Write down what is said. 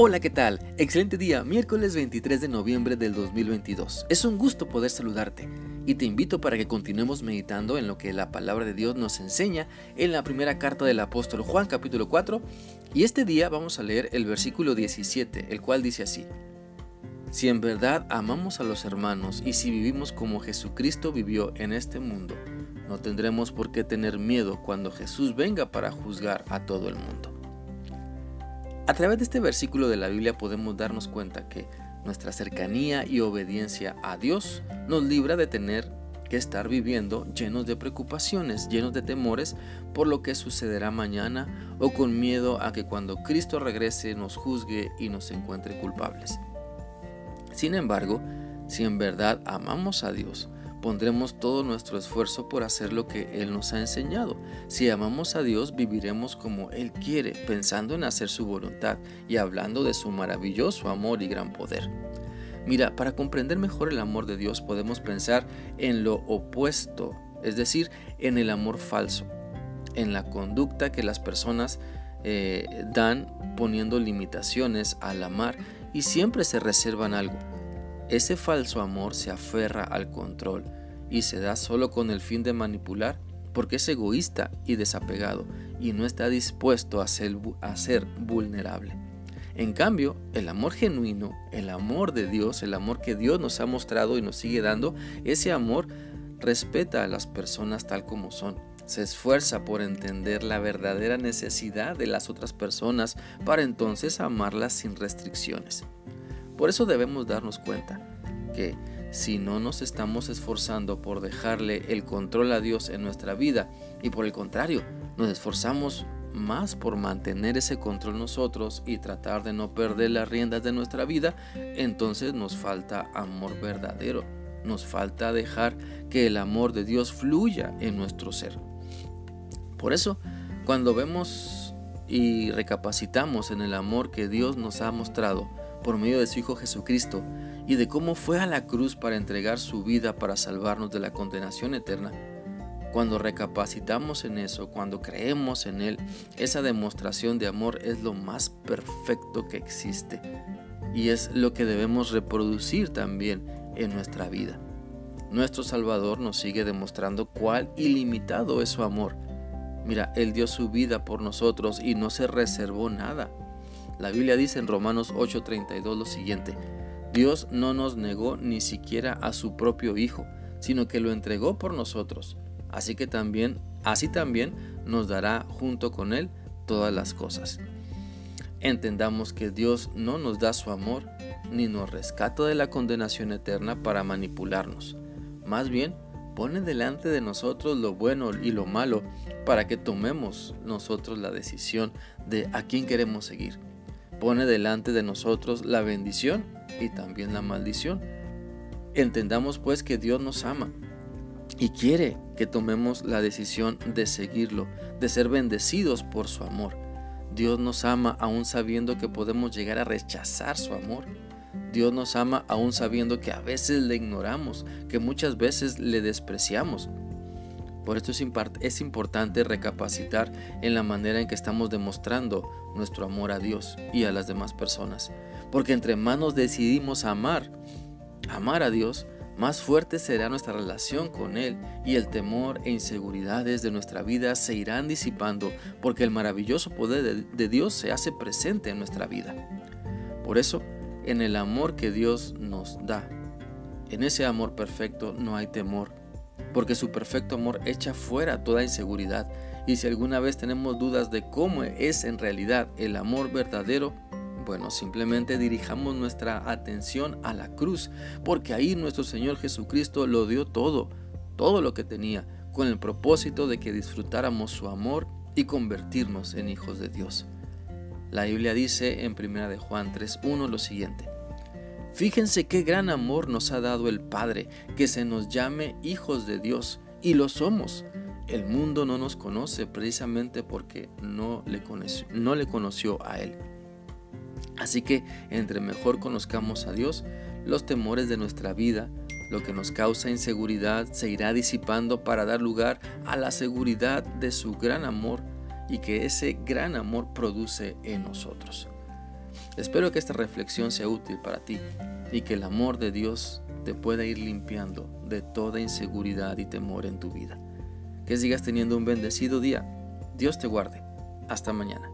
Hola, ¿qué tal? Excelente día, miércoles 23 de noviembre del 2022. Es un gusto poder saludarte y te invito para que continuemos meditando en lo que la palabra de Dios nos enseña en la primera carta del apóstol Juan capítulo 4 y este día vamos a leer el versículo 17, el cual dice así. Si en verdad amamos a los hermanos y si vivimos como Jesucristo vivió en este mundo, no tendremos por qué tener miedo cuando Jesús venga para juzgar a todo el mundo. A través de este versículo de la Biblia podemos darnos cuenta que nuestra cercanía y obediencia a Dios nos libra de tener que estar viviendo llenos de preocupaciones, llenos de temores por lo que sucederá mañana o con miedo a que cuando Cristo regrese nos juzgue y nos encuentre culpables. Sin embargo, si en verdad amamos a Dios, pondremos todo nuestro esfuerzo por hacer lo que Él nos ha enseñado. Si amamos a Dios, viviremos como Él quiere, pensando en hacer su voluntad y hablando de su maravilloso amor y gran poder. Mira, para comprender mejor el amor de Dios podemos pensar en lo opuesto, es decir, en el amor falso, en la conducta que las personas eh, dan poniendo limitaciones al amar y siempre se reservan algo. Ese falso amor se aferra al control y se da solo con el fin de manipular porque es egoísta y desapegado y no está dispuesto a ser, a ser vulnerable. En cambio, el amor genuino, el amor de Dios, el amor que Dios nos ha mostrado y nos sigue dando, ese amor respeta a las personas tal como son. Se esfuerza por entender la verdadera necesidad de las otras personas para entonces amarlas sin restricciones. Por eso debemos darnos cuenta que si no nos estamos esforzando por dejarle el control a Dios en nuestra vida y por el contrario, nos esforzamos más por mantener ese control nosotros y tratar de no perder las riendas de nuestra vida, entonces nos falta amor verdadero, nos falta dejar que el amor de Dios fluya en nuestro ser. Por eso, cuando vemos y recapacitamos en el amor que Dios nos ha mostrado, por medio de su Hijo Jesucristo y de cómo fue a la cruz para entregar su vida para salvarnos de la condenación eterna, cuando recapacitamos en eso, cuando creemos en Él, esa demostración de amor es lo más perfecto que existe y es lo que debemos reproducir también en nuestra vida. Nuestro Salvador nos sigue demostrando cuál ilimitado es su amor. Mira, Él dio su vida por nosotros y no se reservó nada. La Biblia dice en Romanos 8:32 lo siguiente, Dios no nos negó ni siquiera a su propio Hijo, sino que lo entregó por nosotros. Así que también, así también nos dará junto con Él todas las cosas. Entendamos que Dios no nos da su amor ni nos rescata de la condenación eterna para manipularnos. Más bien, pone delante de nosotros lo bueno y lo malo para que tomemos nosotros la decisión de a quién queremos seguir pone delante de nosotros la bendición y también la maldición. Entendamos pues que Dios nos ama y quiere que tomemos la decisión de seguirlo, de ser bendecidos por su amor. Dios nos ama aún sabiendo que podemos llegar a rechazar su amor. Dios nos ama aún sabiendo que a veces le ignoramos, que muchas veces le despreciamos. Por esto es, importante recapacitar en la manera en que estamos demostrando nuestro amor a Dios y a las demás personas. Porque entre más nos decidimos amar, amar a Dios, más fuerte será nuestra relación con Él y el temor e inseguridades de nuestra vida se irán disipando porque el maravilloso poder de Dios se hace presente en nuestra vida. Por eso, en el amor que Dios nos da, en ese amor perfecto no hay temor, porque su perfecto amor echa fuera toda inseguridad. Y si alguna vez tenemos dudas de cómo es en realidad el amor verdadero, bueno, simplemente dirijamos nuestra atención a la cruz, porque ahí nuestro Señor Jesucristo lo dio todo, todo lo que tenía, con el propósito de que disfrutáramos su amor y convertirnos en hijos de Dios. La Biblia dice en 1 de Juan 3:1 lo siguiente: Fíjense qué gran amor nos ha dado el Padre, que se nos llame hijos de Dios, y lo somos. El mundo no nos conoce precisamente porque no le conoció, no le conoció a Él. Así que entre mejor conozcamos a Dios, los temores de nuestra vida, lo que nos causa inseguridad, se irá disipando para dar lugar a la seguridad de su gran amor y que ese gran amor produce en nosotros. Espero que esta reflexión sea útil para ti y que el amor de Dios te pueda ir limpiando de toda inseguridad y temor en tu vida. Que sigas teniendo un bendecido día. Dios te guarde. Hasta mañana.